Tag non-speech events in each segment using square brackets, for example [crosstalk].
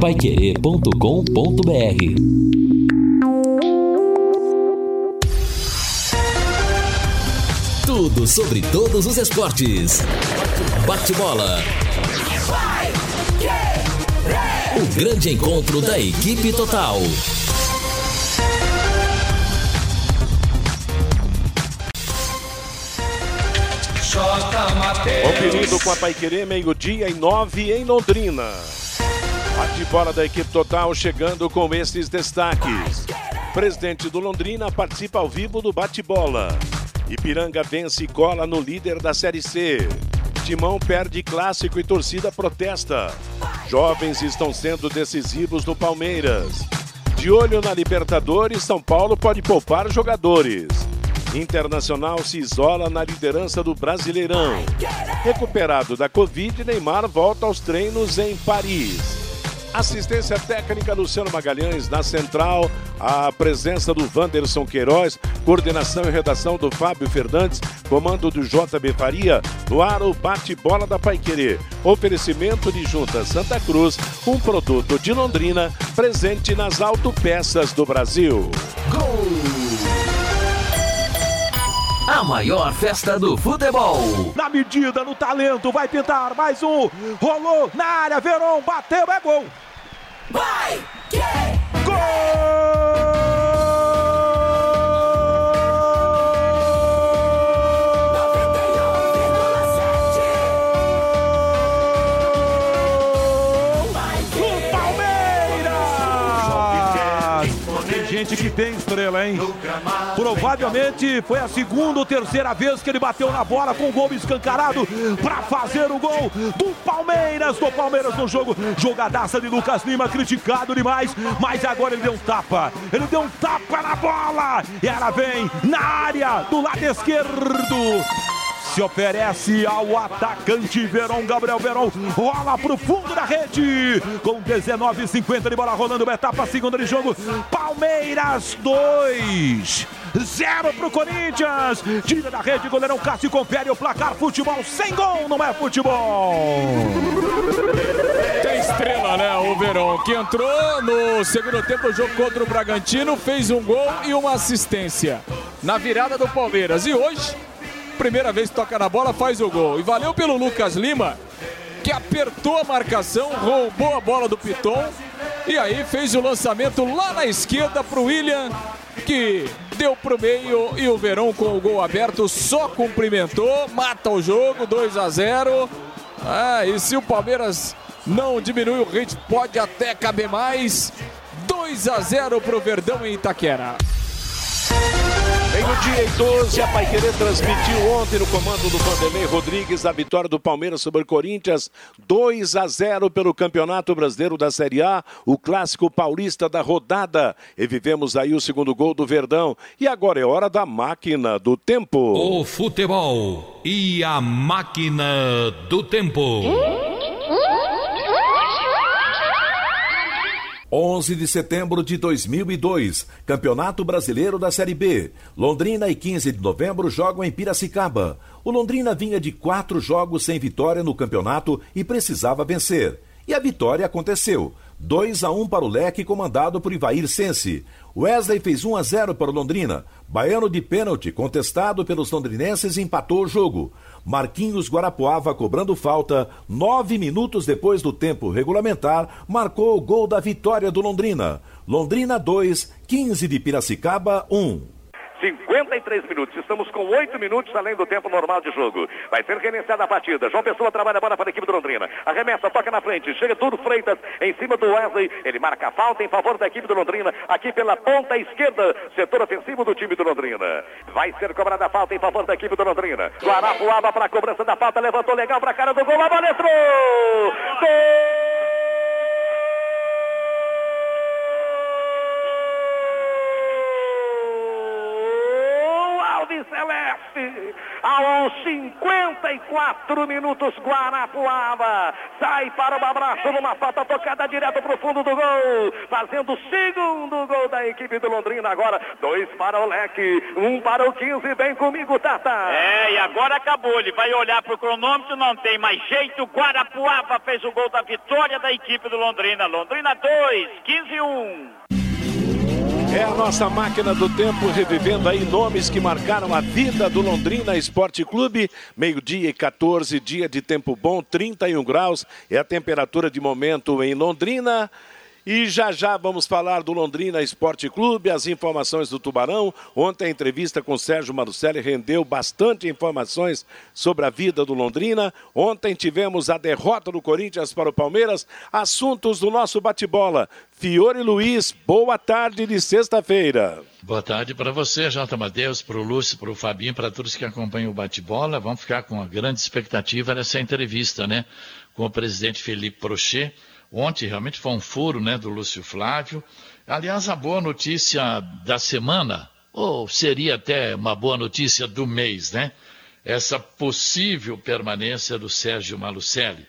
paiquerê.com.br Tudo sobre todos os esportes. Bate-bola. O grande encontro da equipe total. Conferindo com a Paiquerê, meio-dia e nove em Londrina. Bate-bola da equipe total chegando com esses destaques. Presidente do Londrina participa ao vivo do bate-bola. Ipiranga vence e cola no líder da Série C. Timão perde clássico e torcida protesta. Jovens estão sendo decisivos no Palmeiras. De olho na Libertadores, São Paulo pode poupar jogadores. Internacional se isola na liderança do Brasileirão. Recuperado da Covid, Neymar volta aos treinos em Paris. Assistência técnica Luciano Magalhães na central, a presença do Wanderson Queiroz, coordenação e redação do Fábio Fernandes, comando do JB Faria, no ar o bate-bola da Paiquerê. Oferecimento de Junta Santa Cruz, um produto de Londrina, presente nas autopeças do Brasil. Gol! A maior festa do futebol. Na medida, no talento, vai pintar mais um. Rolou na área, Verão bateu, é gol. Vai, que... Gol! Gente que tem estrela, hein? Provavelmente foi a segunda ou terceira vez que ele bateu na bola com o gol escancarado para fazer o gol do Palmeiras, do Palmeiras no jogo. Jogadaça de Lucas Lima, criticado demais, mas agora ele deu um tapa. Ele deu um tapa na bola e ela vem na área do lado esquerdo se oferece ao atacante Verão, Gabriel Verão, rola pro fundo da rede, com 19,50 de bola rolando, etapa segunda de jogo, Palmeiras 2, 0 pro Corinthians, tira da rede, goleirão Cássio confere o placar, futebol sem gol, não é futebol. Tem estrela, né, o Verão, que entrou no segundo tempo jogo contra o Bragantino, fez um gol e uma assistência na virada do Palmeiras, e hoje primeira vez que toca na bola, faz o gol. E valeu pelo Lucas Lima, que apertou a marcação, roubou a bola do Piton e aí fez o lançamento lá na esquerda para o William, que deu para o meio e o Verão com o gol aberto só cumprimentou, mata o jogo, 2 a 0. Ah, e se o Palmeiras não diminui o ritmo, pode até caber mais. 2 a 0 para o Verdão em Itaquera. Meio-dia e 12, a Paiquerê transmitiu ontem no comando do Vanderlei Rodrigues a vitória do Palmeiras sobre o Corinthians, 2 a 0 pelo Campeonato Brasileiro da Série A, o clássico paulista da rodada. E vivemos aí o segundo gol do Verdão. E agora é hora da máquina do tempo. O futebol e a máquina do tempo. 11 de setembro de 2002, Campeonato Brasileiro da Série B. Londrina e 15 de novembro jogam em Piracicaba. O Londrina vinha de quatro jogos sem vitória no campeonato e precisava vencer. E a vitória aconteceu. 2 a 1 para o Leque, comandado por Ivair Sense. Wesley fez 1 a 0 para o Londrina. Baiano de pênalti, contestado pelos londrinenses, empatou o jogo. Marquinhos Guarapuava, cobrando falta, nove minutos depois do tempo regulamentar, marcou o gol da vitória do Londrina. Londrina 2, 15 de Piracicaba 1. 53 minutos. Estamos com 8 minutos além do tempo normal de jogo. Vai ser reiniciada a partida. João Pessoa trabalha a bola para a equipe do Londrina. Arremessa, toca na frente. Chega tudo Freitas em cima do Wesley. Ele marca a falta em favor da equipe do Londrina. Aqui pela ponta esquerda, setor ofensivo do time do Londrina. Vai ser cobrada a falta em favor da equipe do Londrina. Guarapuava para a cobrança da falta. Levantou legal para a cara do gol. A bola entrou! Gol! Celeste. A aos 54 minutos, Guarapuava. Sai para o abraço numa falta tocada direto para o fundo do gol, fazendo o segundo gol da equipe do Londrina agora, dois para o Leque, um para o 15, vem comigo, Tata. É, e agora acabou, ele vai olhar para o cronômetro, não tem mais jeito, Guarapuava fez o gol da vitória da equipe do Londrina, Londrina 2, 15 1. É a nossa máquina do tempo revivendo aí nomes que marcaram a vida do Londrina Esporte Clube. Meio-dia e 14, dia de tempo bom, 31 graus. É a temperatura de momento em Londrina. E já já vamos falar do Londrina Esporte Clube, as informações do Tubarão. Ontem a entrevista com Sérgio Marucelli rendeu bastante informações sobre a vida do Londrina. Ontem tivemos a derrota do Corinthians para o Palmeiras. Assuntos do nosso bate-bola. Fiore Luiz, boa tarde de sexta-feira. Boa tarde para você, Jota Matheus, para o Lúcio, para o Fabinho, para todos que acompanham o bate-bola. Vamos ficar com uma grande expectativa nessa entrevista, né? Com o presidente Felipe Prochet Ontem realmente foi um furo né, do Lúcio Flávio. Aliás, a boa notícia da semana, ou seria até uma boa notícia do mês, né? Essa possível permanência do Sérgio Malucelli.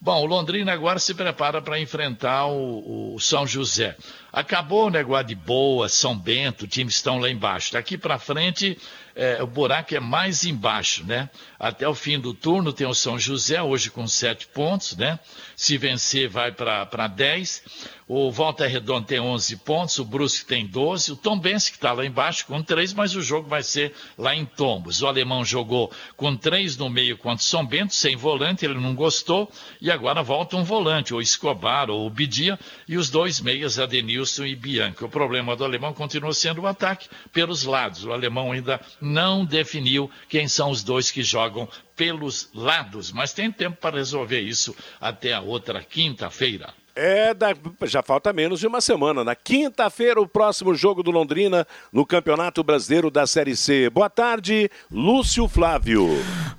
Bom, o Londrina agora se prepara para enfrentar o, o, São José. Acabou o negócio de Boa, São Bento, times estão lá embaixo. Daqui para frente é, o buraco é mais embaixo, né? Até o fim do turno tem o São José, hoje com sete pontos, né? Se vencer, vai para 10. O Volta Redonda tem 11 pontos, o Brusque tem 12, o Tom Benz, que está lá embaixo, com 3, mas o jogo vai ser lá em Tombos. O alemão jogou com 3 no meio contra o São Bento, sem volante, ele não gostou, e agora volta um volante, ou Escobar, ou Bidia, e os dois meias, Adenilson e Bianca. O problema do alemão continua sendo o ataque pelos lados. O alemão ainda não definiu quem são os dois que jogam pelos lados, mas tem tempo para resolver isso até a outra quinta-feira. É, da, já falta menos de uma semana. Na quinta-feira, o próximo jogo do Londrina no Campeonato Brasileiro da Série C. Boa tarde, Lúcio Flávio.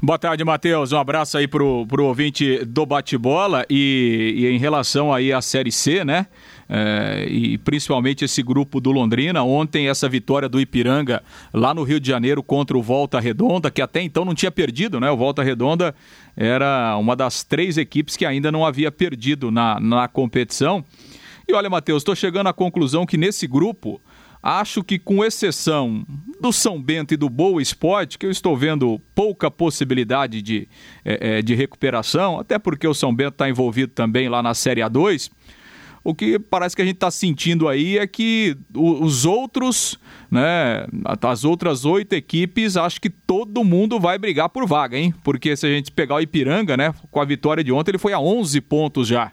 Boa tarde, Matheus. Um abraço aí pro, pro ouvinte do bate-bola. E, e em relação aí à Série C, né? É, e principalmente esse grupo do Londrina. Ontem, essa vitória do Ipiranga lá no Rio de Janeiro contra o Volta Redonda, que até então não tinha perdido, né? O Volta Redonda era uma das três equipes que ainda não havia perdido na, na competição. E olha, Matheus, estou chegando à conclusão que nesse grupo. Acho que, com exceção do São Bento e do Boa Esporte, que eu estou vendo pouca possibilidade de, é, de recuperação, até porque o São Bento está envolvido também lá na Série A2, o que parece que a gente está sentindo aí é que os outros, né, as outras oito equipes, acho que todo mundo vai brigar por vaga, hein? Porque se a gente pegar o Ipiranga, né, com a vitória de ontem, ele foi a 11 pontos já.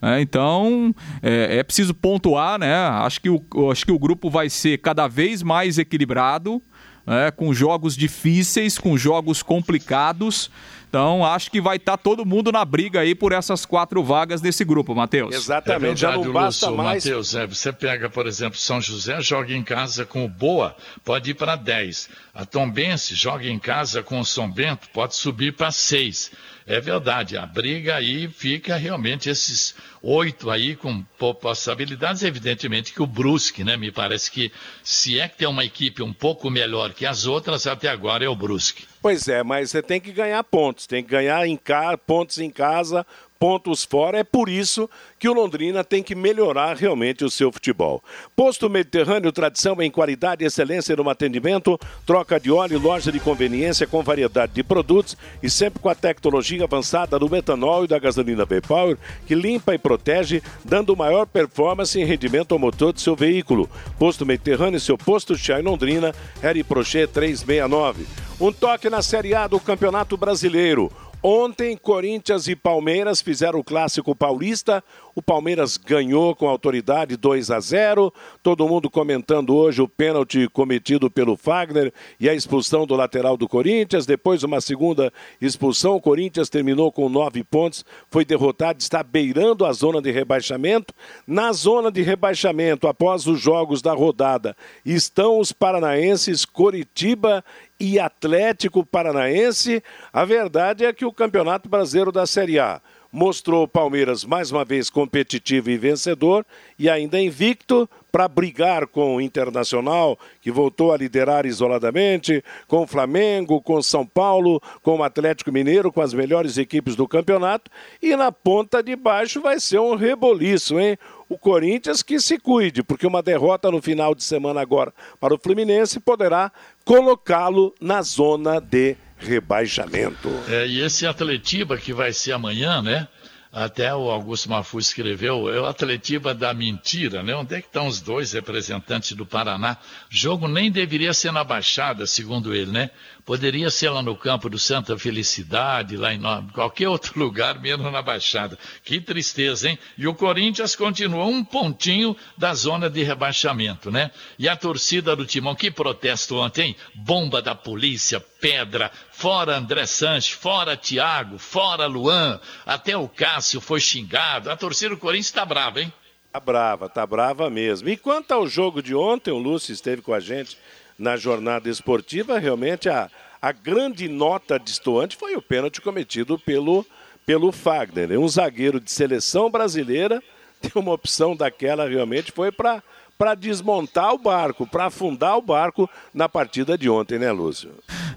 É, então é, é, preciso pontuar, né? Acho que, o, acho que o grupo vai ser cada vez mais equilibrado, né? com jogos difíceis, com jogos complicados. Então, acho que vai estar tá todo mundo na briga aí por essas quatro vagas desse grupo, Matheus. Exatamente, é verdade, já não basta Lúcio, mais. Matheus, é, você pega, por exemplo, São José, joga em casa com o Boa, pode ir para 10. A Tombense joga em casa com o São Bento, pode subir para 6. É verdade, a briga aí fica realmente esses oito aí com possibilidades, evidentemente que o Brusque, né? Me parece que se é que tem uma equipe um pouco melhor que as outras, até agora é o Brusque. Pois é, mas você tem que ganhar pontos, tem que ganhar em ca... pontos em casa, pontos fora. É por isso que o Londrina tem que melhorar realmente o seu futebol. Posto Mediterrâneo, tradição em qualidade e excelência no atendimento, troca de óleo, loja de conveniência com variedade de produtos e sempre com a tecnologia avançada do metanol e da gasolina V-Power, que limpa e protege, dando maior performance e rendimento ao motor do seu veículo. Posto Mediterrâneo, seu posto Chá em Londrina, Harry Prochet 369. Um toque na Série A do Campeonato Brasileiro. Ontem, Corinthians e Palmeiras fizeram o clássico paulista. O Palmeiras ganhou com autoridade 2 a 0. Todo mundo comentando hoje o pênalti cometido pelo Fagner e a expulsão do lateral do Corinthians. Depois, uma segunda expulsão. O Corinthians terminou com nove pontos, foi derrotado, está beirando a zona de rebaixamento. Na zona de rebaixamento, após os jogos da rodada, estão os paranaenses Coritiba e Atlético Paranaense. A verdade é que o Campeonato Brasileiro da Série A mostrou o Palmeiras mais uma vez competitivo e vencedor e ainda invicto para brigar com o Internacional, que voltou a liderar isoladamente, com o Flamengo, com o São Paulo, com o Atlético Mineiro, com as melhores equipes do campeonato. E na ponta de baixo vai ser um reboliço, hein? O Corinthians que se cuide, porque uma derrota no final de semana agora para o Fluminense poderá colocá-lo na zona de rebaixamento. É, e esse Atletiba que vai ser amanhã, né? Até o Augusto Mafu escreveu, é o Atletiba da mentira, né? Onde é que estão os dois representantes do Paraná? O jogo nem deveria ser na Baixada, segundo ele, né? Poderia ser lá no campo do Santa Felicidade, lá em qualquer outro [laughs] lugar, menos na Baixada. Que tristeza, hein? E o Corinthians continua um pontinho da zona de rebaixamento, né? E a torcida do Timão, que protesto ontem, Bomba da polícia, pedra, fora André Sanches, fora Thiago, fora Luan, até o Cássio foi xingado. A torcida do Corinthians está brava, hein? Tá brava, tá brava mesmo. E quanto ao jogo de ontem, o Lúcio esteve com a gente na jornada esportiva, realmente a, a grande nota distoante foi o pênalti cometido pelo, pelo Fagner. Um zagueiro de seleção brasileira [laughs] tem uma opção daquela realmente foi para para desmontar o barco, para afundar o barco na partida de ontem, né, Lúcio?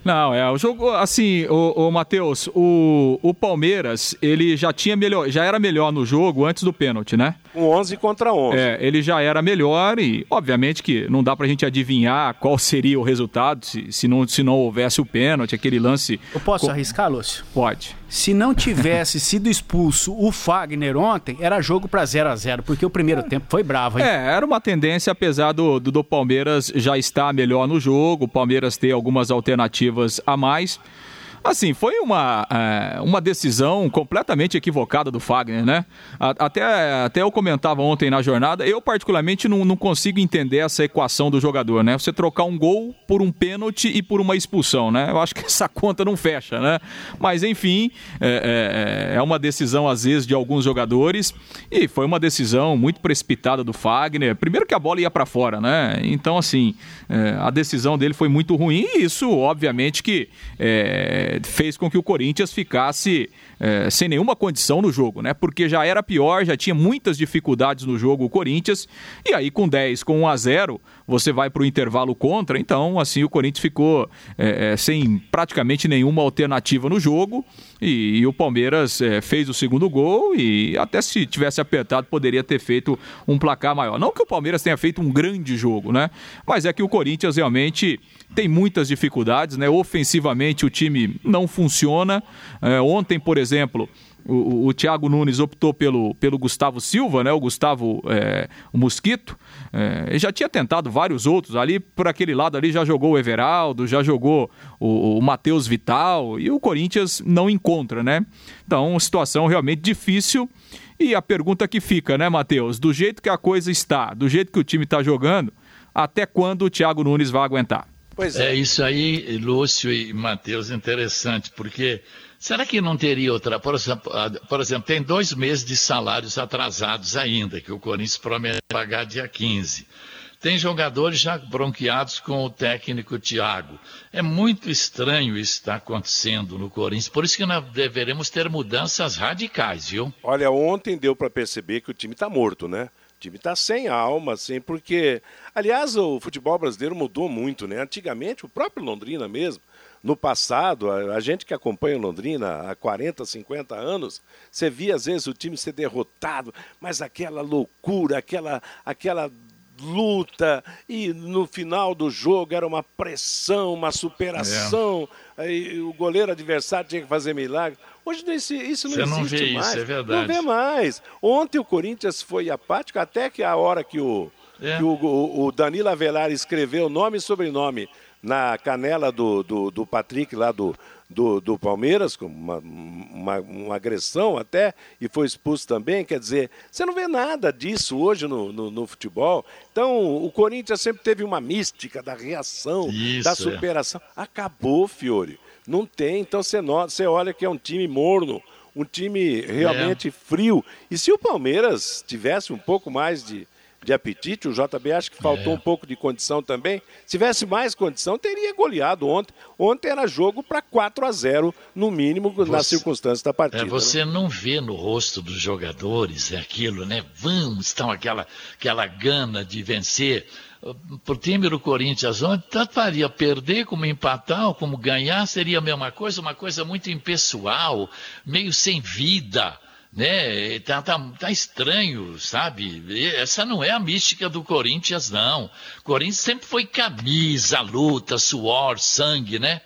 Não, é, o jogo, assim, o, o Matheus, o, o Palmeiras, ele já tinha melhor, já era melhor no jogo antes do pênalti, né? Um 11 contra 11. É, ele já era melhor e, obviamente, que não dá pra gente adivinhar qual seria o resultado se, se, não, se não houvesse o pênalti, aquele lance... Eu posso com... arriscar, Lúcio? Pode. Se não tivesse sido expulso o Fagner ontem, era jogo para 0 a 0 porque o primeiro tempo foi bravo, hein? É, era uma tendência, apesar do, do, do Palmeiras já estar melhor no jogo, o Palmeiras ter algumas alternativas a mais. Assim, foi uma, é, uma decisão completamente equivocada do Fagner, né? Até, até eu comentava ontem na jornada, eu particularmente não, não consigo entender essa equação do jogador, né? Você trocar um gol por um pênalti e por uma expulsão, né? Eu acho que [laughs] essa conta não fecha, né? Mas enfim, é, é, é uma decisão às vezes de alguns jogadores e foi uma decisão muito precipitada do Fagner. Primeiro que a bola ia para fora, né? Então, assim, é, a decisão dele foi muito ruim e isso, obviamente, que é, fez com que o Corinthians ficasse é, sem nenhuma condição no jogo, né? Porque já era pior, já tinha muitas dificuldades no jogo o Corinthians, e aí com 10, com 1 a 0 você vai para o intervalo contra, então assim o Corinthians ficou é, sem praticamente nenhuma alternativa no jogo, e, e o Palmeiras é, fez o segundo gol, e até se tivesse apertado poderia ter feito um placar maior. Não que o Palmeiras tenha feito um grande jogo, né? Mas é que o Corinthians realmente tem muitas dificuldades, né? Ofensivamente o time não funciona. É, ontem, por exemplo, o, o, Thiago Nunes optou pelo, pelo Gustavo Silva, né? O Gustavo é, o Mosquito. É, ele já tinha tentado vários outros. Ali, por aquele lado ali, já jogou o Everaldo, já jogou o, o Matheus Vital. E o Corinthians não encontra, né? Então, situação realmente difícil. E a pergunta que fica, né, Matheus? Do jeito que a coisa está, do jeito que o time está jogando, até quando o Thiago Nunes vai aguentar? Pois é. é isso aí, Lúcio e Matheus, interessante, porque será que não teria outra? Por exemplo, por exemplo, tem dois meses de salários atrasados ainda, que o Corinthians promete pagar dia 15. Tem jogadores já bronqueados com o técnico Thiago. É muito estranho isso estar acontecendo no Corinthians. Por isso que nós deveremos ter mudanças radicais, viu? Olha, ontem deu para perceber que o time está morto, né? O time está sem alma, assim, porque. Aliás, o futebol brasileiro mudou muito, né? Antigamente, o próprio Londrina mesmo, no passado, a, gente que acompanha o Londrina há 40, 50 anos, você via às vezes o time ser derrotado, mas aquela loucura, aquela, aquela luta, e no final do jogo era uma pressão, uma superação, é. o goleiro adversário tinha que fazer milagre. Hoje isso, isso não Você existe não vê mais. Isso, é verdade. Não vê mais. Ontem o Corinthians foi apático, até que a hora que o, é. que o, o, o Danilo Avelar escreveu nome e sobrenome na canela do, do, do Patrick lá do, do, do Palmeiras, com uma, uma, uma, agressão até, e foi expulso também. Quer dizer, você não vê nada disso hoje no, no, no futebol. Então, o Corinthians sempre teve uma mística da reação, Isso, da é. superação. É. Acabou, Fiore. Não tem, então você, nota, você olha que é um time morno, um time realmente é. frio. E se o Palmeiras tivesse um pouco mais de, de apetite. O JB acho que faltou é. um pouco de condição também. Se tivesse mais condição, teria goleado ontem. Ontem era jogo para 4 a 0 no mínimo, você, nas circunstâncias da partida. É, você né? não vê no rosto dos jogadores é aquilo, né? Vamos, estão aquela, aquela gana de vencer. Para o time do Corinthians ontem, tanto faria perder como empatar ou como ganhar, seria a mesma coisa, uma coisa muito impessoal, meio sem vida né? Tá, tá, tá estranho, sabe? Essa não é a mística do Corinthians, não. Corinthians sempre foi camisa, luta, suor, sangue, né?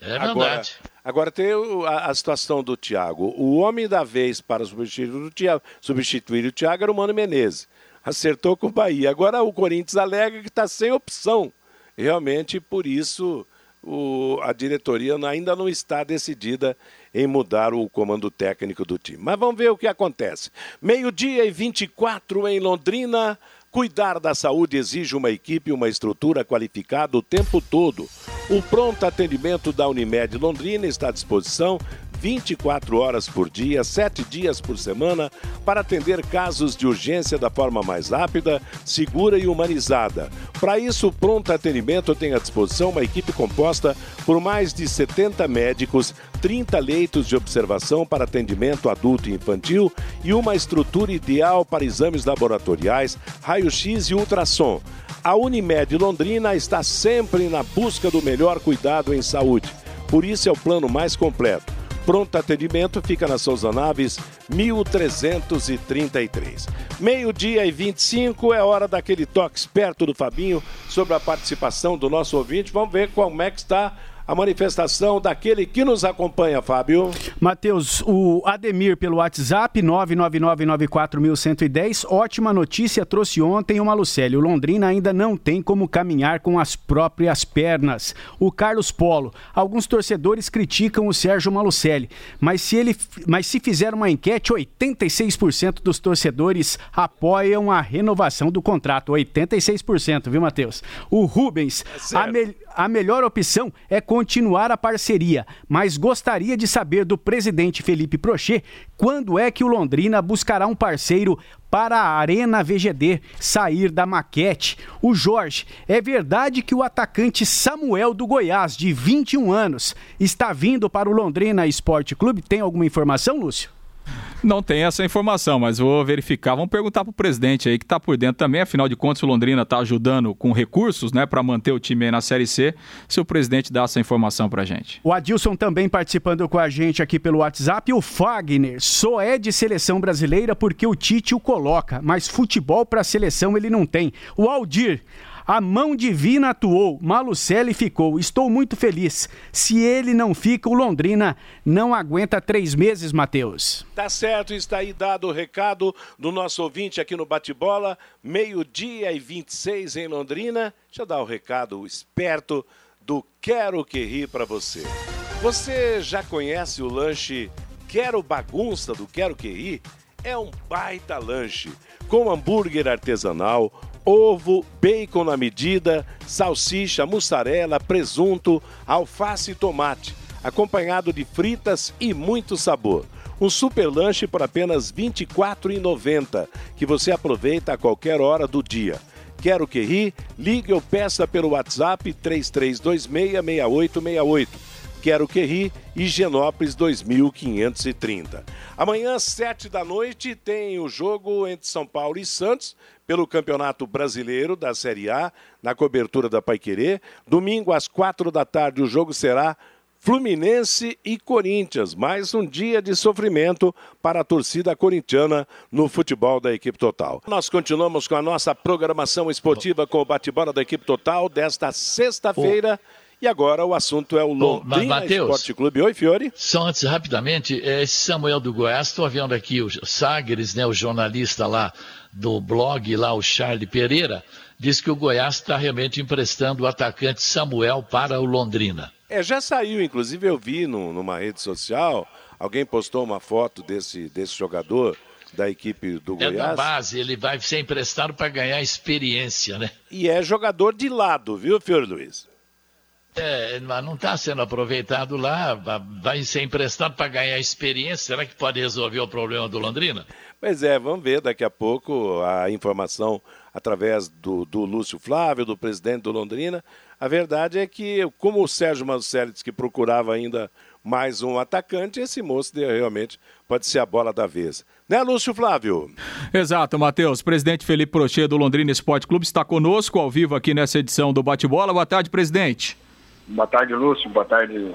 É verdade. Agora, agora tem a, a, situação do Thiago. O homem da vez para substituir o Thiago, substituir o Thiago era o Mano Menezes. Acertou com o Bahia. Agora o Corinthians alega que está sem opção. Realmente, por isso, o, a diretoria ainda não está decidida em mudar o comando técnico do time. Mas vamos ver o que acontece. Meio-dia e 24 em Londrina. Cuidar da saúde exige uma equipe e uma estrutura qualificada o tempo todo. O pronto atendimento da Unimed Londrina está à disposição 24 horas por dia, 7 dias por semana, para atender casos de urgência da forma mais rápida, segura e humanizada. Para isso, o Pronto Atendimento tem à disposição uma equipe composta por mais de 70 médicos, 30 leitos de observação para atendimento adulto e infantil e uma estrutura ideal para exames laboratoriais, raio-x e ultrassom. A Unimed Londrina está sempre na busca do melhor cuidado em saúde. Por isso é o plano mais completo Pronto atendimento fica na Souza Naves, 1333. Meio-dia e 25 é hora daquele toque esperto do Fabinho sobre a participação do nosso ouvinte. Vamos ver como é que está a manifestação daquele que nos acompanha, Fábio. Matheus, o Ademir pelo WhatsApp 99994110. Ótima notícia trouxe ontem o Malucelli. O Londrina ainda não tem como caminhar com as próprias pernas. O Carlos Polo. Alguns torcedores criticam o Sérgio Malucelli, mas se ele mas se fizer uma enquete, 86% dos torcedores apoiam a renovação do contrato. 86%, viu, Matheus? O Rubens, é a, me, a melhor opção é com continuar a parceria, mas gostaria de saber do presidente Felipe Prochet quando é que o Londrina buscará um parceiro para a Arena VGD sair da maquete. O Jorge, é verdade que o atacante Samuel do Goiás, de 21 anos, está vindo para o Londrina Esporte Clube? Tem alguma informação, Lúcio? Não tem essa informação, mas vou verificar. Vamos perguntar para o presidente aí que está por dentro também. Afinal de contas, o Londrina está ajudando com recursos, né, para manter o time aí na Série C. Se o presidente dá essa informação para gente. O Adilson também participando com a gente aqui pelo WhatsApp. O Fagner só é de seleção brasileira porque o Tite o coloca, mas futebol para seleção ele não tem. O Aldir, a mão divina atuou, Malucelli ficou. Estou muito feliz. Se ele não fica, o Londrina não aguenta três meses, Matheus. Tá certo, está aí dado o recado do nosso ouvinte aqui no Bate-Bola. Meio-dia e 26 em Londrina. Deixa eu dar o recado esperto do Quero Que Ri para você. Você já conhece o lanche Quero Bagunça do Quero Que Ri? É um baita lanche com hambúrguer artesanal ovo, bacon na medida, salsicha, mussarela, presunto, alface e tomate, acompanhado de fritas e muito sabor. Um super lanche por apenas R$ 24,90, que você aproveita a qualquer hora do dia. Quero que ri? Ligue ou peça pelo WhatsApp 33266868. Quero que ri? Higienópolis 2530. Amanhã, às 7 da noite, tem o jogo entre São Paulo e Santos pelo Campeonato Brasileiro da Série A, na cobertura da Paiquerê. Domingo, às quatro da tarde, o jogo será Fluminense e Corinthians. Mais um dia de sofrimento para a torcida corintiana no futebol da equipe total. Nós continuamos com a nossa programação esportiva com o bate-bola da equipe total desta sexta-feira. E agora o assunto é o Londrina Esporte Clube. Oi, Fiore. Só antes, rapidamente, esse Samuel do Goiás, estou vendo aqui o Sagres, né, o jornalista lá do blog, lá o Charlie Pereira, diz que o Goiás está realmente emprestando o atacante Samuel para o Londrina. É, já saiu, inclusive eu vi no, numa rede social, alguém postou uma foto desse, desse jogador da equipe do é Goiás. É da base, ele vai ser emprestado para ganhar experiência, né? E é jogador de lado, viu, Fiore Luiz? É, não está sendo aproveitado lá, vai ser emprestado para ganhar experiência. Será que pode resolver o problema do Londrina? Pois é, vamos ver daqui a pouco a informação através do, do Lúcio Flávio, do presidente do Londrina. A verdade é que, como o Sérgio Manucelli disse que procurava ainda mais um atacante, esse moço realmente pode ser a bola da vez. Né, Lúcio Flávio? Exato, Matheus. Presidente Felipe Prochê do Londrina Esporte Clube está conosco ao vivo aqui nessa edição do Bate-Bola. Boa tarde, presidente. Boa tarde, Lúcio. Boa tarde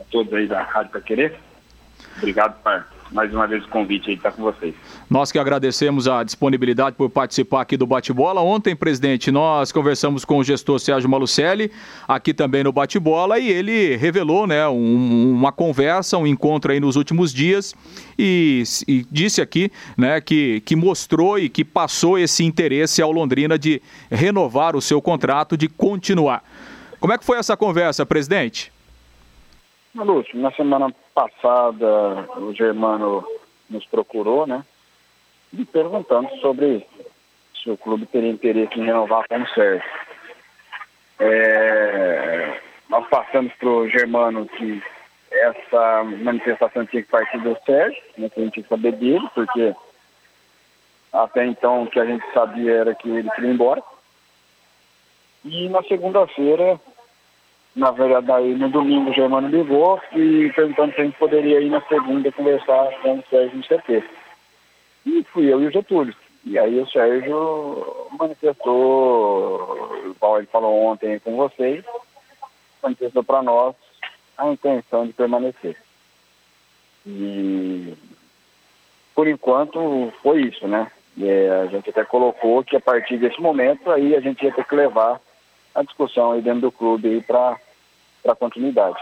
a todos aí da Rádio Pra Querer. Obrigado por mais uma vez o convite aí estar com vocês. Nós que agradecemos a disponibilidade por participar aqui do Bate-Bola. Ontem, presidente, nós conversamos com o gestor Sérgio Malucelli, aqui também no Bate-Bola, e ele revelou né, um, uma conversa, um encontro aí nos últimos dias, e, e, disse aqui né, que, que mostrou e que passou esse interesse ao Londrina de renovar o seu contrato, de continuar. Como é que foi essa conversa, presidente? Lúcio, na semana passada o Germano nos procurou, né? Me perguntando sobre se o clube teria interesse em renovar o Sérgio. É, nós passamos para o Germano que essa manifestação tinha que partir do Sérgio, né, que a gente tinha que saber dele, porque até então o que a gente sabia era que ele queria ir embora. E na segunda-feira na verdade, no domingo Germano ligou e perguntando se a gente poderia ir na segunda conversar com o Sérgio no CT. E fui eu e o Getúlio. E aí o Sérgio manifestou, igual ele falou ontem com vocês, manifestou para nós a intenção de permanecer. E por enquanto foi isso, né? E a gente até colocou que a partir desse momento aí a gente ia ter que levar a discussão aí dentro do clube para continuidade.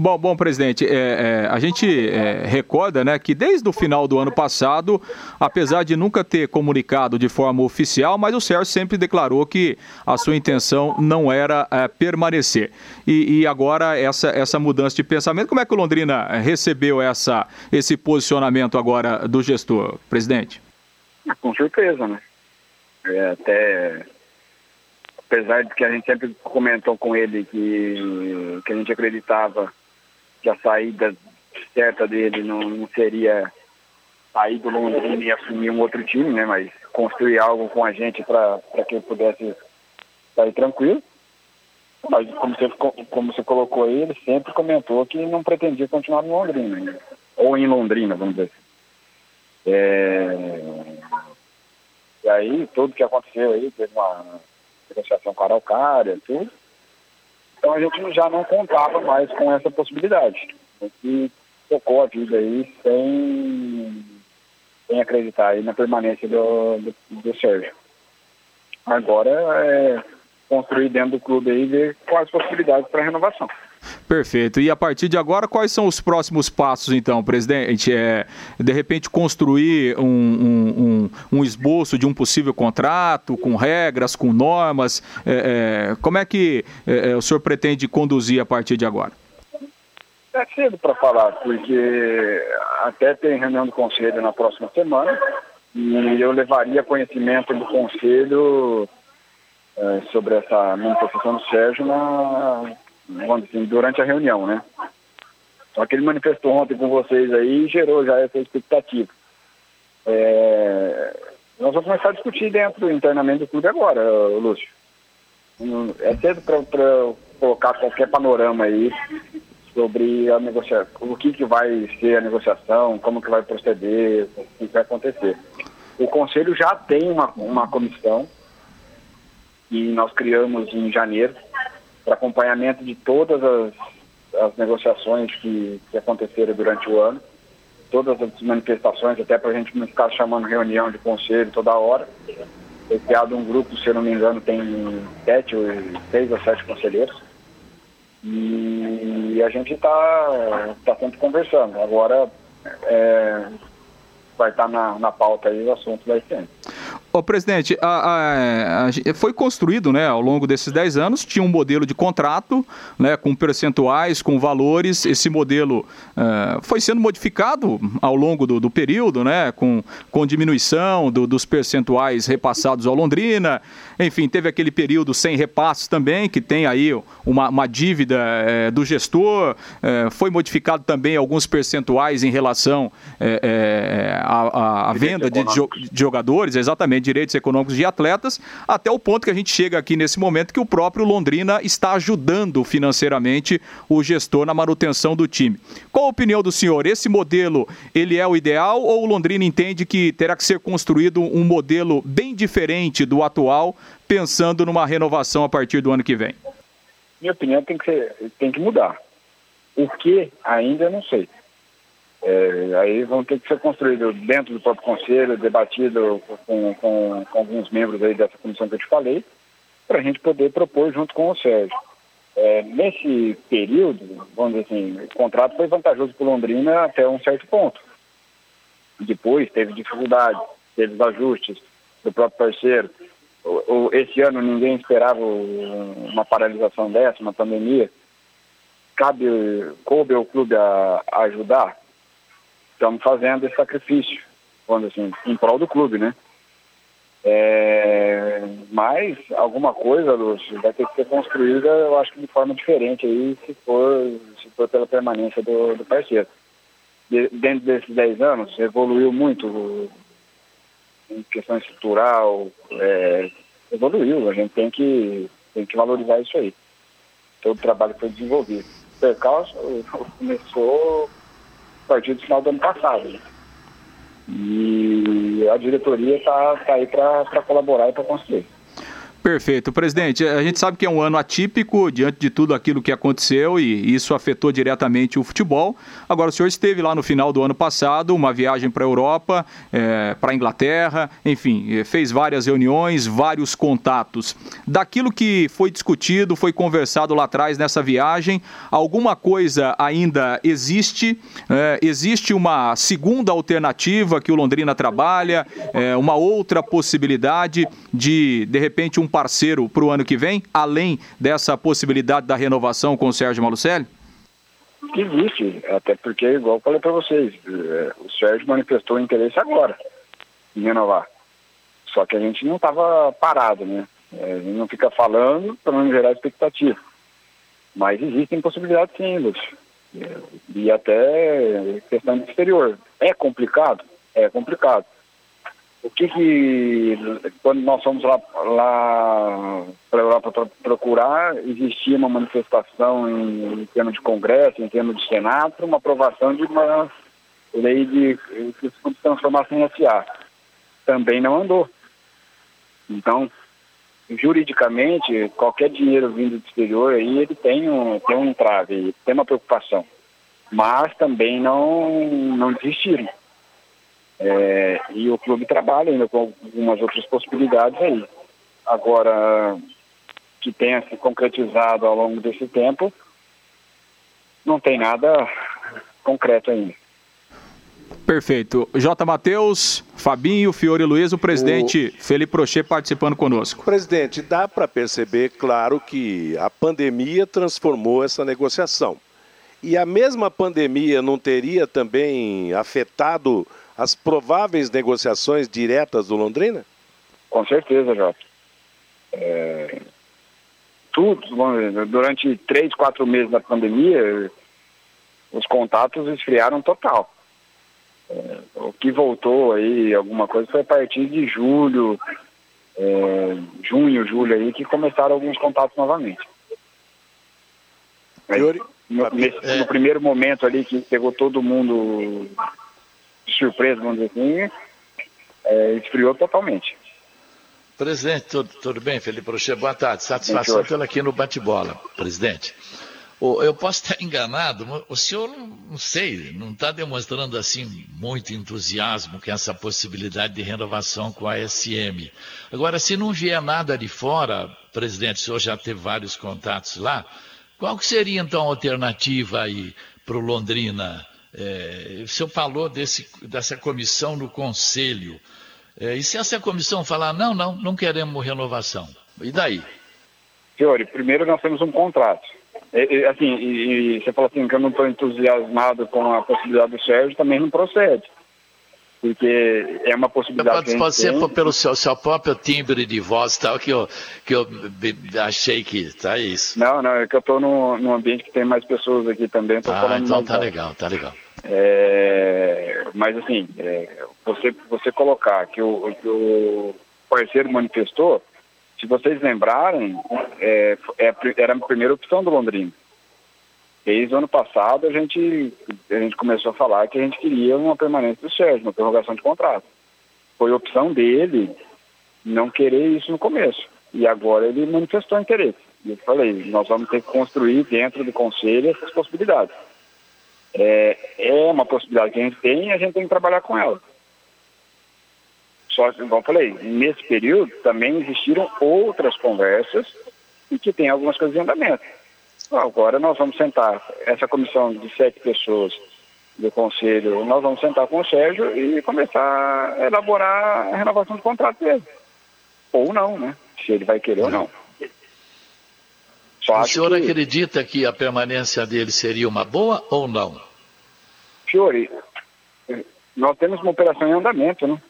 Bom, bom, presidente, é, é, a gente é, recorda né, que desde o final do ano passado, apesar de nunca ter comunicado de forma oficial, mas o Sérgio sempre declarou que a sua intenção não era é, permanecer. E, e, agora essa, essa mudança de pensamento, como é que o Londrina recebeu essa, esse posicionamento agora do gestor, presidente? Com certeza, né? É, até apesar de que a gente sempre comentou com ele que, que a gente acreditava que a saída certa dele não, não seria sair do Londrina e assumir um outro time, né? Mas construir algo com a gente para que ele pudesse sair tranquilo. Mas como você, como você colocou aí, ele sempre comentou que não pretendia continuar no Londrina, né? ou em Londrina, vamos dizer assim. É... E aí, tudo que aconteceu aí, teve uma negociação com a Araucária, tudo. Então a gente já não contava mais com essa possibilidade. E tocou a vida aí sem, sem acreditar aí na permanência do, do, do Sérgio. Agora é construir dentro do clube aí e ver quais possibilidades para renovação. Perfeito. E a partir de agora, quais são os próximos passos, então, presidente? É, de repente, construir um, um, um, um esboço de um possível contrato, com regras, com normas. É, é, como é que é, é, o senhor pretende conduzir a partir de agora? É cedo para falar, porque até tem reunião do conselho na próxima semana e eu levaria conhecimento do conselho é, sobre essa manifestação do Sérgio na, assim, durante a reunião, né? Só que ele manifestou ontem com vocês aí e gerou já essa expectativa. É... Nós vamos começar a discutir dentro, internamente do clube agora, Lúcio. É cedo para colocar qualquer panorama aí sobre a negociação, o que, que vai ser a negociação, como que vai proceder, o que vai acontecer. O Conselho já tem uma, uma comissão que nós criamos em janeiro para acompanhamento de todas as, as negociações que, que aconteceram durante o ano, todas as manifestações, até para a gente não ficar chamando reunião de conselho toda hora. Foi criado um grupo, se eu não me engano, tem sete, seis ou sete conselheiros. E a gente está tá sempre conversando. Agora é, vai estar tá na, na pauta aí o assunto da ICM. Ô, presidente, a, a, a, foi construído né, ao longo desses 10 anos, tinha um modelo de contrato né, com percentuais, com valores. Esse modelo uh, foi sendo modificado ao longo do, do período, né, com, com diminuição do, dos percentuais repassados ao Londrina. Enfim, teve aquele período sem repasses também, que tem aí uma, uma dívida é, do gestor. É, foi modificado também alguns percentuais em relação é, à, à venda de, de, jogadores, exatamente, direitos econômicos de atletas, até o ponto que a gente chega aqui nesse momento que o próprio Londrina está ajudando financeiramente o gestor na manutenção do time. Qual a opinião do senhor? Esse modelo, ele é o ideal ou o Londrina entende que terá que ser construído um modelo bem diferente do atual pensando numa renovação a partir do ano que vem? Minha opinião tem que, ser, tem que mudar. O que ainda não sei. É, aí vão ter que ser construídos dentro do próprio conselho, debatido com, com, com, alguns membros aí dessa comissão que eu te falei, para a gente poder propor junto com o Sérgio. É, nesse período, vamos dizer assim, o contrato foi vantajoso para Londrina até um certo ponto. Depois teve dificuldade, teve os ajustes do próprio parceiro, esse ano ninguém esperava uma paralisação dessa, uma pandemia. Cabe, coube ao clube a, a ajudar? Estamos fazendo esse sacrifício, quando assim, em prol do clube, né? É, mas alguma coisa, Lúcio, vai ter que ser construída, eu acho que de forma diferente aí, se for, se for pela permanência do, do parceiro. De, dentro desses 10 anos, evoluiu muito em questão estrutural, é, evoluiu. A gente tem que, tem que valorizar isso aí. Todo o trabalho foi desenvolvido. O percalço começou a partir do final do ano passado. Né? E a diretoria está tá aí para colaborar e para construir. Perfeito. Presidente, a gente sabe que é um ano atípico diante de tudo aquilo que aconteceu e isso afetou diretamente o futebol. Agora, o senhor esteve lá no final do ano passado, uma viagem para a Europa, é, para a Inglaterra, enfim, é, fez várias reuniões, vários contatos. Daquilo que foi discutido, foi conversado lá atrás nessa viagem, alguma coisa ainda existe? É, existe uma segunda alternativa que o Londrina trabalha, é, uma outra possibilidade de, de repente, um parceiro para o ano que vem, além dessa possibilidade da renovação com o Sérgio Malucelli? Existe, até porque, igual eu falei para vocês, é, o Sérgio manifestou interesse agora em renovar. Só que a gente não estava parado, né? É, a gente não fica falando para não gerar expectativa. Mas existem possibilidades sim, Lúcio. E até questão do exterior. É complicado? É complicado o que que, quando nós fomos lá, lá para a Europa procurar, existia uma manifestação em, em termos de Congresso, em termos de Senado, uma aprovação de uma lei de, de transformação em SA. Também não andou. Então, juridicamente, qualquer dinheiro vindo do exterior aí, ele tem um, tem um entrave, tem uma preocupação. Mas também não, não desistiram. É, e o clube trabalha ainda com algumas outras possibilidades aí. Agora, que tenha se concretizado ao longo desse tempo, não tem nada concreto ainda. Perfeito. J. Matheus, Fabinho, Fiore Luiz, o presidente o... Felipe Prochê participando conosco. Presidente, dá para perceber, claro, que a pandemia transformou essa negociação. E a mesma pandemia não teria também afetado as prováveis negociações diretas do Londrina? Com certeza, Jota. É, tudo, durante três, quatro meses da pandemia, os contatos esfriaram total. É, o que voltou aí, alguma coisa, foi a partir de julho, é, junho, julho aí, que começaram alguns contatos novamente. Aí, no, nesse, no primeiro momento ali que pegou todo mundo de surpresa, vamos dizer assim, é, esfriou totalmente. Presidente, tudo, tudo bem? Felipe Rocher, boa tarde. Satisfação tê-lo aqui no bate-bola, presidente. Eu posso estar enganado, o senhor, não sei, não está demonstrando assim muito entusiasmo com essa possibilidade de renovação com a SM. Agora, se não vier nada de fora, presidente, o senhor já teve vários contatos lá, qual que seria então a alternativa aí para o Londrina? É, o senhor falou desse, dessa comissão no Conselho. É, e se essa comissão falar, não, não, não queremos renovação, e daí? Fiore, primeiro nós temos um contrato. E, e, assim, e, e, você fala assim que eu não estou entusiasmado com a possibilidade do Sérgio, também não procede. Porque é uma possibilidade. Pode, ser tem. pelo seu, seu próprio timbre de voz tal, que eu, que eu achei que tá isso. Não, não, é que eu estou num, num ambiente que tem mais pessoas aqui também. Tô ah, falando então tá legal, tá legal. É, mas assim, é, você, você colocar que o, que o parceiro manifestou, se vocês lembrarem, é, é, era a primeira opção do Londrina. O ano passado a gente, a gente começou a falar que a gente queria uma permanência do Sérgio, uma prorrogação de contrato. Foi opção dele não querer isso no começo. E agora ele manifestou interesse. E eu falei, nós vamos ter que construir dentro do conselho essas possibilidades. É, é uma possibilidade que a gente tem e a gente tem que trabalhar com ela. Só que, como eu falei, nesse período também existiram outras conversas e que tem algumas coisas em andamento. Agora nós vamos sentar, essa comissão de sete pessoas do conselho, nós vamos sentar com o Sérgio e começar a elaborar a renovação do contrato dele. Ou não, né? Se ele vai querer ou não. Só o senhor que... acredita que a permanência dele seria uma boa ou não? Fiore, nós temos uma operação em andamento, né?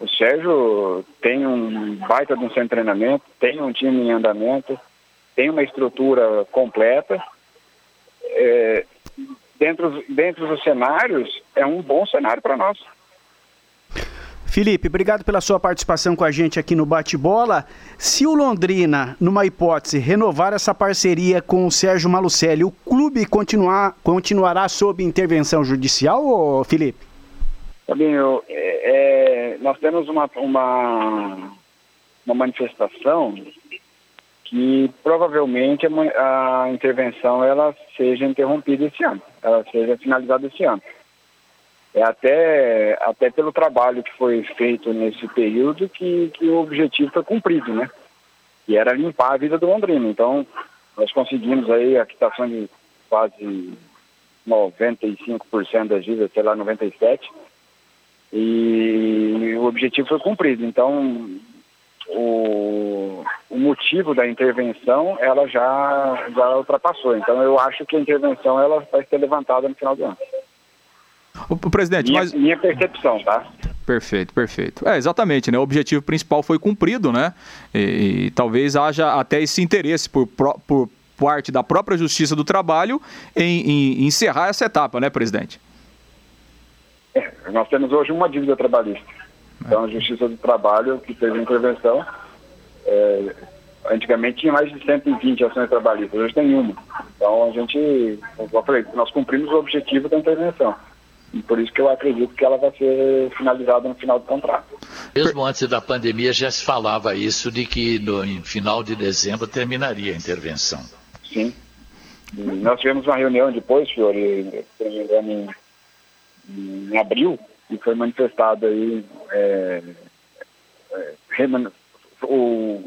O Sérgio tem um baita de um centro de treinamento, tem um time em andamento, tem uma estrutura completa. É, dentro, dentro dos cenários, é um bom cenário para nós. Felipe, obrigado pela sua participação com a gente aqui no Bate-Bola. Se o Londrina, numa hipótese, renovar essa parceria com o Sérgio Malucelli, o clube continuar, continuará sob intervenção judicial, ou Felipe? Fabinho, é, é, nós temos uma, uma, uma manifestação que provavelmente a, intervenção ela seja interrompida esse ano, ela seja finalizada esse ano. É até, até pelo trabalho que foi feito nesse período que, que o objetivo foi cumprido, né? E era limpar a vida do Londrina. Então, nós conseguimos aí a quitação de quase 95% das dívidas, sei lá, 97%. E o objetivo foi cumprido. Então, o, o motivo da intervenção ela já, já ultrapassou. Então eu acho que a intervenção ela vai ser levantada no final do ano. O, presidente, minha, mas... minha percepção, tá? Perfeito, perfeito. É, exatamente, né? O objetivo principal foi cumprido, né? E, e talvez haja até esse interesse por, por parte da própria Justiça do Trabalho em, em, em encerrar essa etapa, né, presidente? É, nós temos hoje uma dívida trabalhista. Então, a Justiça do Trabalho, que fez a intervenção, é, antigamente tinha mais de 120 ações trabalhistas, hoje tem uma. Então, a gente, como eu falei, nós cumprimos o objetivo da intervenção. E por isso que eu acredito que ela vai ser finalizada no final do contrato. Mesmo antes da pandemia já se falava isso, de que no final de dezembro terminaria a intervenção. Sim. E nós tivemos uma reunião depois, Fiore, em, em abril, e foi manifestado aí é, é, o,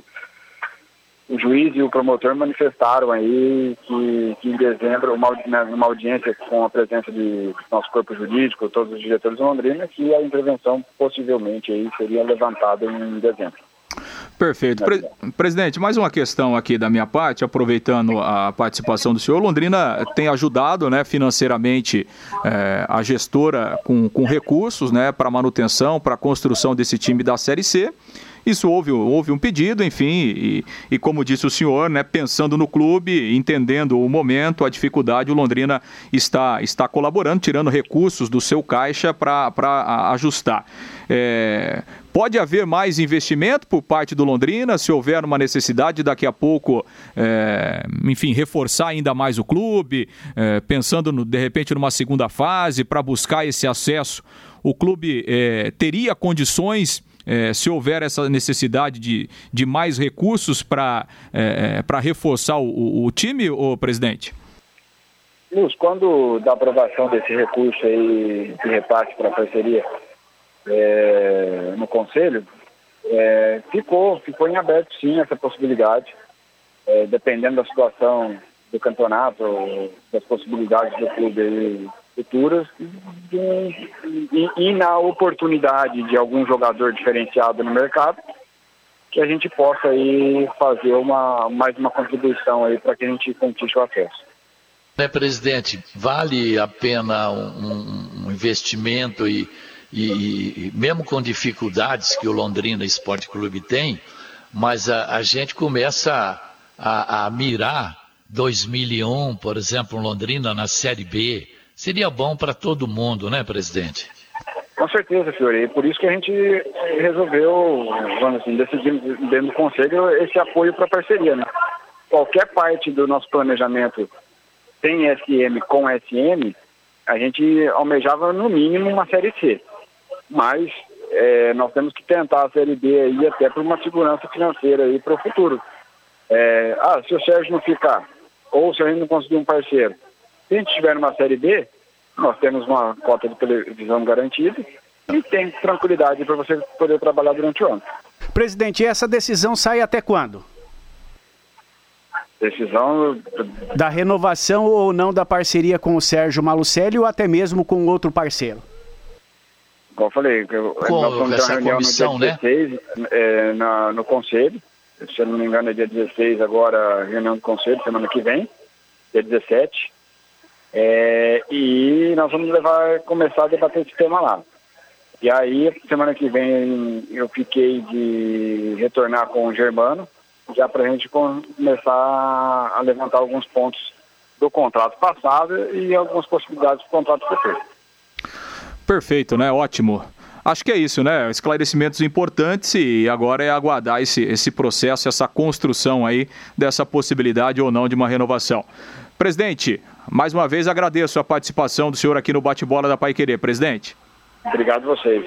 o juiz e o promotor manifestaram aí que, que em dezembro, uma, numa audiência com a presença de nosso corpo jurídico, todos os diretores de Londrina, que a intervenção possivelmente aí seria levantada em dezembro. Perfeito. Pre presidente, mais uma questão aqui da minha parte, aproveitando a participação do senhor. Londrina tem ajudado né, financeiramente é, a gestora com, com recursos né, para manutenção, para construção desse time da Série C. Isso houve, houve um pedido, enfim, e, e, como disse o senhor, né, pensando no clube, entendendo o momento, a dificuldade, o Londrina está, está colaborando, tirando recursos do seu caixa para ajustar. É, pode haver mais investimento por parte do Londrina, se houver uma necessidade daqui a pouco, é, enfim, reforçar ainda mais o clube, é, pensando no, de repente numa segunda fase para buscar esse acesso. O clube é, teria condições é, se houver essa necessidade de, de mais recursos para é, é reforçar o, o, time, ô presidente? Luz, quando da aprovação desse recurso aí de repasse para a parceria é, no Conselho, é, ficou, ficou em aberto sim essa possibilidade, é, dependendo da situação do campeonato, das possibilidades do clube futuras e, e, e na oportunidade de algum jogador diferenciado no mercado, que a gente possa aí fazer uma, mais uma contribuição aí para que a gente conquiste o acesso. Né, presidente, vale a pena um, um investimento e, e, mesmo com dificuldades que o Londrina Esporte Clube tem, mas a, a gente começa a, a, mirar 2001, por exemplo, Londrina na Série B. Seria bom para todo mundo, né, presidente? Com certeza, senhor. E por isso que a gente resolveu, vamos assim, decidir dentro do conselho esse apoio para parceria, né? Qualquer parte do nosso planejamento tem SM com SM, a gente almejava no mínimo uma série C. Mas é, nós temos que tentar a série B aí até por uma segurança financeira aí para o futuro. É, ah, se o Sérgio não ficar, ou se a gente não conseguir um parceiro, se a gente tiver uma série B, nós temos uma cota de televisão garantida e tem tranquilidade para você poder trabalhar durante o ano. Presidente, essa decisão sai até quando? Decisão da renovação ou não da parceria com o Sérgio Malucelli ou até mesmo com outro parceiro? Como eu falei, com nós vamos ter uma reunião comissão, no dia 16 né? é, na, no conselho. Se eu não me engano, é dia 16 agora, reunião do conselho, semana que vem, dia 17. É, e nós vamos levar, começar a debater esse tema lá. E aí, semana que vem, eu fiquei de retornar com o Germano, já para a gente começar a levantar alguns pontos do contrato passado e algumas possibilidades do contrato futuro. Perfeito, né? Ótimo. Acho que é isso, né? Esclarecimentos importantes e agora é aguardar esse, esse processo, essa construção aí dessa possibilidade ou não de uma renovação. Presidente, mais uma vez agradeço a participação do senhor aqui no bate-bola da Pai Querer, presidente. Obrigado a vocês.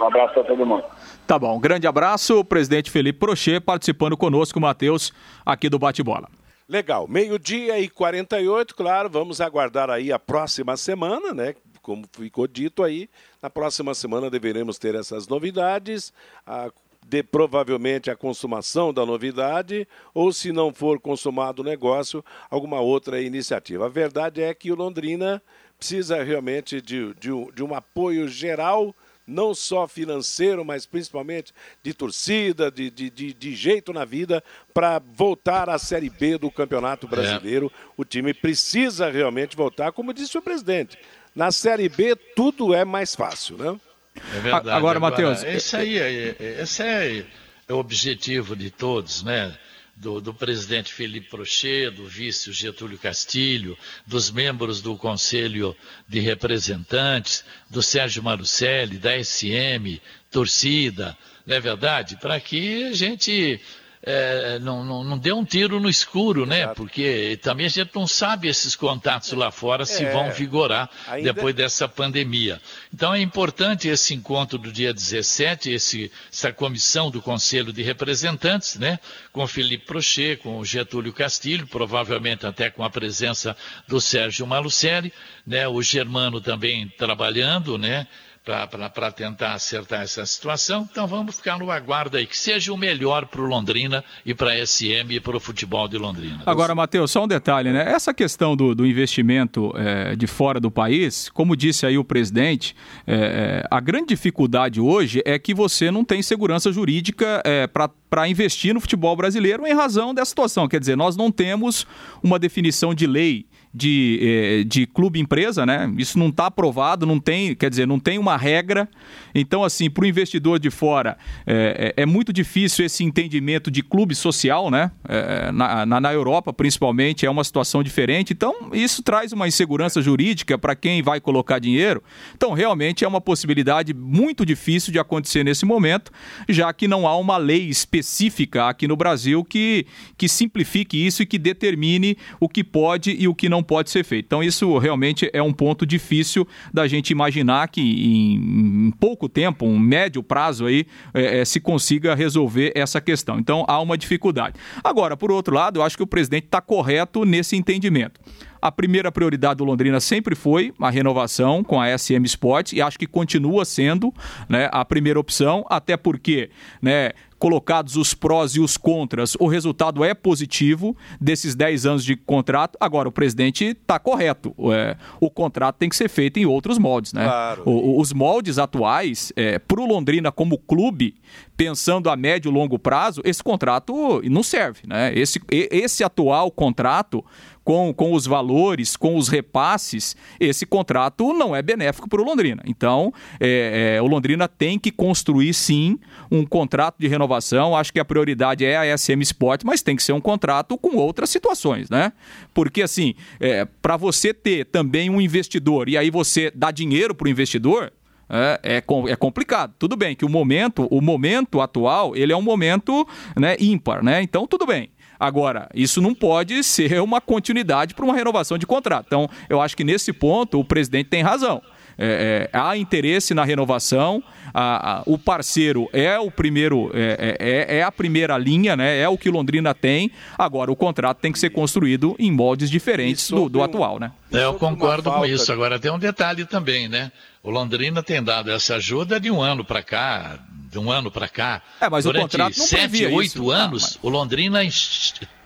Um abraço para todo mundo. Tá bom, um grande abraço, o presidente Felipe Prochet participando conosco, Matheus, aqui do bate-bola. Legal, meio-dia e 48, claro, vamos aguardar aí a próxima semana, né? Como ficou dito aí, na próxima semana deveremos ter essas novidades, a, de provavelmente a consumação da novidade, ou se não for consumado o negócio, alguma outra iniciativa. A verdade é que o Londrina precisa realmente de, de, de um apoio geral não só financeiro, mas principalmente de torcida, de, de, de, de jeito na vida, para voltar à Série B do Campeonato Brasileiro. É. O time precisa realmente voltar, como disse o presidente. Na Série B, tudo é mais fácil, né? É verdade. Agora, Matheus. Esse aí é, é, esse é o objetivo de todos, né? do, do, presidente Felipe Prochet, do vice Getúlio Castilho, dos membros do Conselho de Representantes, do Sérgio Marucelli, da SM, torcida, não é verdade? Para que a gente é, não, não, não dê um tiro no escuro, né? Exato. Porque também a gente não sabe esses contatos lá fora se é, vão vigorar ainda... depois dessa pandemia. Então é importante esse encontro do dia 17, esse, essa comissão do Conselho de Representantes, né? Com o Felipe Prochet, com o Getúlio Castilho, provavelmente até com a presença do Sérgio Malucelli, né? O Germano também trabalhando, né? Para tentar acertar essa situação. Então vamos ficar no aguardo aí, que seja o melhor para o Londrina e para a SM e para o futebol de Londrina. Agora, Matheus, só um detalhe, né? Essa questão do, do investimento é, de fora do país, como disse aí o presidente, é, a grande dificuldade hoje é que você não tem segurança jurídica é, para investir no futebol brasileiro em razão dessa situação. Quer dizer, nós não temos uma definição de lei de, eh, de clube empresa, né? Isso não está aprovado, não tem, quer dizer, não tem uma regra. Então, assim, para o investidor de fora é, é, muito difícil esse entendimento de clube social, né? É, na, na, na, Europa, principalmente, é uma situação diferente. Então, isso traz uma insegurança jurídica para quem vai colocar dinheiro. Então, realmente é uma possibilidade muito difícil de acontecer nesse momento, já que não há uma lei específica aqui no Brasil que, que simplifique isso e que determine o que pode e o que não não pode ser feito. Então, isso realmente é um ponto difícil da gente imaginar que em, pouco tempo, um médio prazo aí, é, é, se consiga resolver essa questão. Então, há uma dificuldade. Agora, por outro lado, eu acho que o presidente está correto nesse entendimento. A primeira prioridade do Londrina sempre foi a renovação com a SM Sports e acho que continua sendo né, a primeira opção, até porque né, colocados os prós e os contras, o resultado é positivo desses 10 anos de contrato. Agora, o presidente está correto. É, o contrato tem que ser feito em outros moldes, né? Claro. O, os moldes atuais, é, para o Londrina como clube, pensando a médio e longo prazo, esse contrato não serve, né? Esse, esse atual contrato com, com os valores, com os repasses, esse contrato não é benéfico para o Londrina. Então, é, é, o Londrina tem que construir sim um contrato de renovação. Acho que a prioridade é a SM Sport, mas tem que ser um contrato com outras situações, né? Porque assim, é, para você ter também um investidor e aí você dá dinheiro para o investidor, é, é, é, complicado. Tudo bem que o momento, o momento atual, ele é um momento né, ímpar, né? Então tudo bem. Agora, isso não pode ser uma continuidade para uma renovação de contrato. Então, eu acho que nesse ponto o presidente tem razão. É, é, há interesse na renovação, a, a, o parceiro é o primeiro, é, é, é, é, a primeira linha, né? é o que Londrina tem. Agora, o contrato tem que ser construído em moldes diferentes do, do atual. Né? É, eu concordo com isso. Agora, tem um detalhe também, né? O Londrina tem dado essa ajuda de um ano para cá, de um ano para cá. É, mas Durante o contrato não sete, oito isso. anos, ah, mas... o Londrina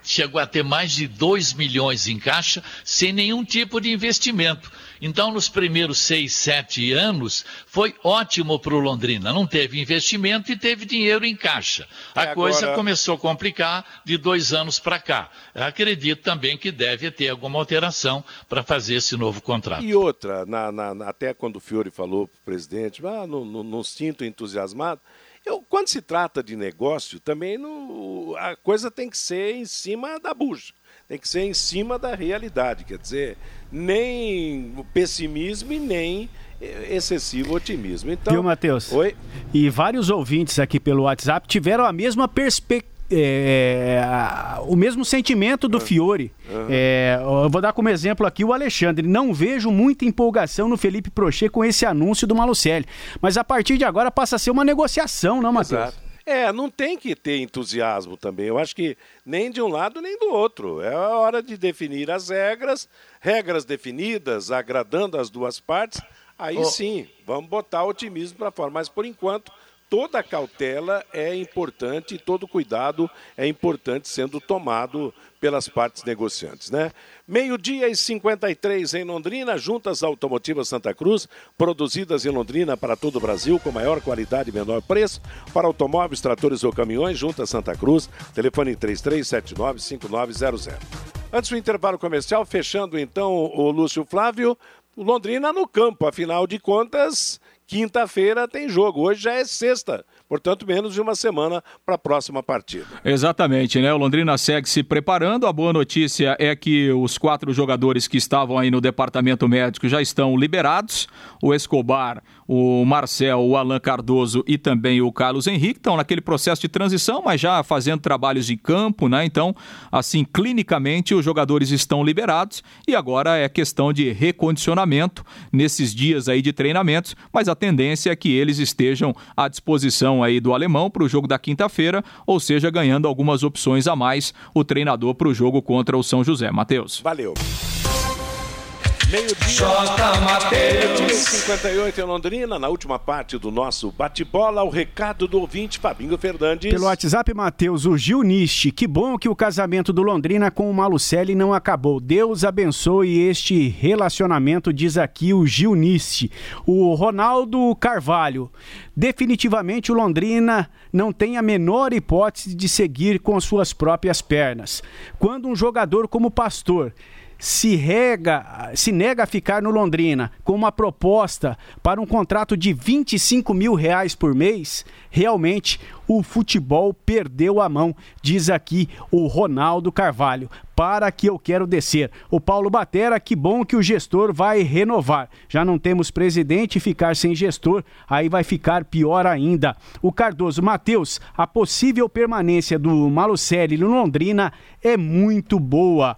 chegou a ter mais de 2 milhões em caixa sem nenhum tipo de investimento. Então, nos primeiros seis, sete anos, foi ótimo para o Londrina. Não teve investimento e teve dinheiro em caixa. A agora... coisa começou a complicar de dois anos para cá. Acredito também que deve ter alguma alteração para fazer esse novo contrato. E outra, na, na, até quando o Fiore falou para o presidente, ah, não, não, não sinto entusiasmado. Eu, quando se trata de negócio, também no, a coisa tem que ser em cima da bucha, tem que ser em cima da realidade. Quer dizer, nem pessimismo e nem excessivo otimismo. Então, Viu, Matheus? Oi? E vários ouvintes aqui pelo WhatsApp tiveram a mesma perspectiva é, o mesmo sentimento do Fiore. É, eu vou dar como exemplo aqui o Alexandre. Não vejo muita empolgação no Felipe Prochet com esse anúncio do Malucelli. Mas a partir de agora passa a ser uma negociação, não, Matheus? É, não tem que ter entusiasmo também. Eu acho que nem de um lado nem do outro. É a hora de definir as regras, regras definidas, agradando as duas partes. Aí oh. sim, vamos botar otimismo para fora. Mas por enquanto toda cautela é importante, todo cuidado é importante sendo tomado pelas partes negociantes, né? Meio-dia e 53 em Londrina, juntas automotivas Santa Cruz, produzidas em Londrina para todo o Brasil, com maior qualidade e menor preço, para automóveis, tratores ou caminhões, juntas Santa Cruz, telefone 3379-5900. Antes do intervalo comercial, fechando então o Lúcio Flávio, Londrina no campo, afinal de contas, Quinta-feira tem jogo, hoje já é sexta portanto, menos de uma semana para a próxima partida. Exatamente, né? O Londrina segue se preparando. A boa notícia é que os quatro jogadores que estavam aí no departamento médico já estão liberados. O Escobar, o Marcel, o Alan Cardoso e também o Carlos Henrique estão naquele processo de transição, mas já fazendo trabalhos de campo, né? Então, assim, clinicamente os jogadores estão liberados e agora é questão de recondicionamento nesses dias aí de treinamentos, mas a tendência é que eles estejam à disposição aí do alemão para o jogo da quinta-feira, ou seja, ganhando algumas opções a mais o treinador para o jogo contra o São José. Matheus. Valeu. Meio-dia. Meio 58 em Londrina, na última parte do nosso bate-bola, o recado do ouvinte Fabinho Fernandes. Pelo WhatsApp, Matheus, o Gil Nishi. Que bom que o casamento do Londrina com o Malucelli não acabou. Deus abençoe este relacionamento, diz aqui o Gil Nishi. O Ronaldo Carvalho. Definitivamente o Londrina não tem a menor hipótese de seguir com suas próprias pernas. Quando um jogador como Pastor se rega, se nega a ficar no Londrina com uma proposta para um contrato de 25 mil reais por mês, realmente o futebol perdeu a mão, diz aqui o Ronaldo Carvalho. Para que eu quero descer. O Paulo Batera, que bom que o gestor vai renovar. Já não temos presidente, ficar sem gestor, aí vai ficar pior ainda. O Cardoso Matheus, a possível permanência do Malucelli no Londrina é muito boa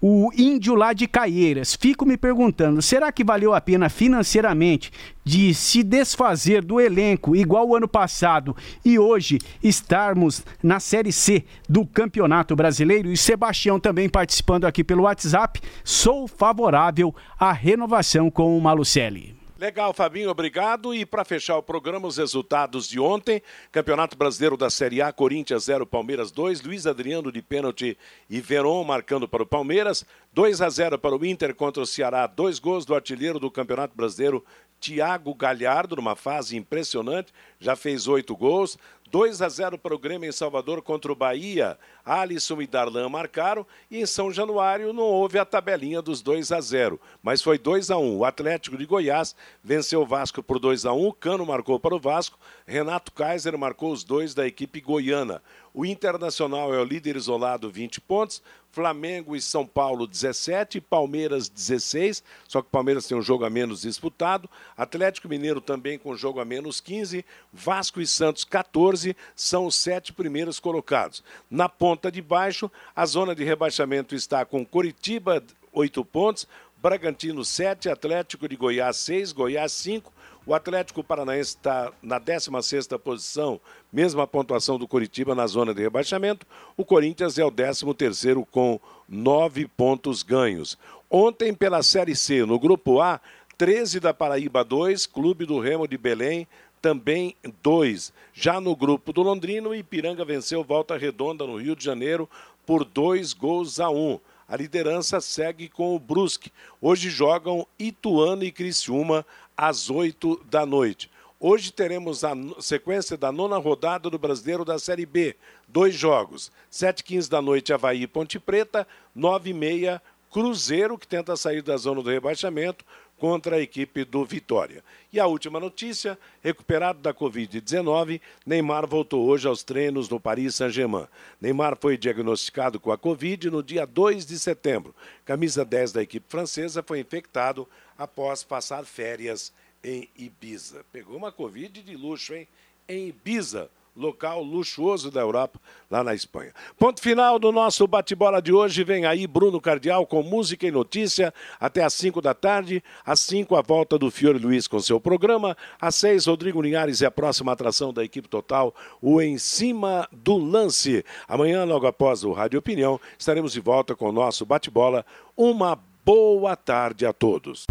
o índio lá de Caieiras. Fico me perguntando, será que valeu a pena financeiramente de se desfazer do elenco igual o ano passado e hoje estarmos na Série C do Campeonato Brasileiro? E Sebastião também participando aqui pelo WhatsApp. Sou favorável à renovação com o Malucelli. Legal, Fabinho, obrigado. E para fechar o programa, os resultados de ontem: Campeonato Brasileiro da Série A, Corinthians 0, Palmeiras 2, Luiz Adriano de pênalti e Veron marcando para o Palmeiras, 2 a 0 para o Inter contra o Ceará, dois gols do artilheiro do Campeonato Brasileiro, Thiago Galhardo, numa fase impressionante, já fez oito gols. 2 a 0 para o Grêmio em Salvador contra o Bahia. Alisson e Darlan marcaram e em São Januário não houve a tabelinha dos 2 a 0, mas foi 2 a 1. O Atlético de Goiás venceu o Vasco por 2 a 1. Cano marcou para o Vasco, Renato Kaiser marcou os dois da equipe goiana. O Internacional é o líder isolado, 20 pontos. Flamengo e São Paulo 17, Palmeiras 16, só que Palmeiras tem um jogo a menos disputado. Atlético Mineiro também com jogo a menos 15, Vasco e Santos 14 são os sete primeiros colocados. Na ponta de baixo, a zona de rebaixamento está com Curitiba 8 pontos, Bragantino 7, Atlético de Goiás 6, Goiás 5, o Atlético Paranaense está na 16ª posição, mesma pontuação do Curitiba na zona de rebaixamento. O Corinthians é o 13º com nove pontos ganhos. Ontem, pela Série C, no Grupo A, 13 da Paraíba 2, Clube do Remo de Belém também 2. Já no grupo do Londrino, Ipiranga venceu Volta Redonda no Rio de Janeiro por dois gols a um. A liderança segue com o Brusque. Hoje jogam Ituano e Criciúma às 8 da noite. Hoje teremos a sequência da nona rodada do Brasileiro da Série B. Dois jogos. 7h15 da noite, Havaí e Ponte Preta. 9h30, Cruzeiro, que tenta sair da zona do rebaixamento, contra a equipe do Vitória. E a última notícia: recuperado da Covid-19, Neymar voltou hoje aos treinos no Paris Saint-Germain. Neymar foi diagnosticado com a Covid no dia 2 de setembro. Camisa 10 da equipe francesa foi infectado após passar férias em Ibiza. Pegou uma Covid de luxo, hein? Em Ibiza, local luxuoso da Europa, lá na Espanha. Ponto final do nosso bate-bola de hoje. Vem aí Bruno Cardial com música e notícia até às 5 da tarde. Às 5, a volta do Fiore Luiz com seu programa. Às 6, Rodrigo Linhares e a próxima atração da equipe total, o Em Cima do Lance. Amanhã, logo após o Rádio Opinião, estaremos de volta com o nosso bate-bola. Uma boa tarde a todos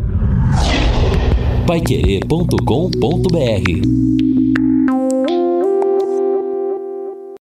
paiquerê.com.br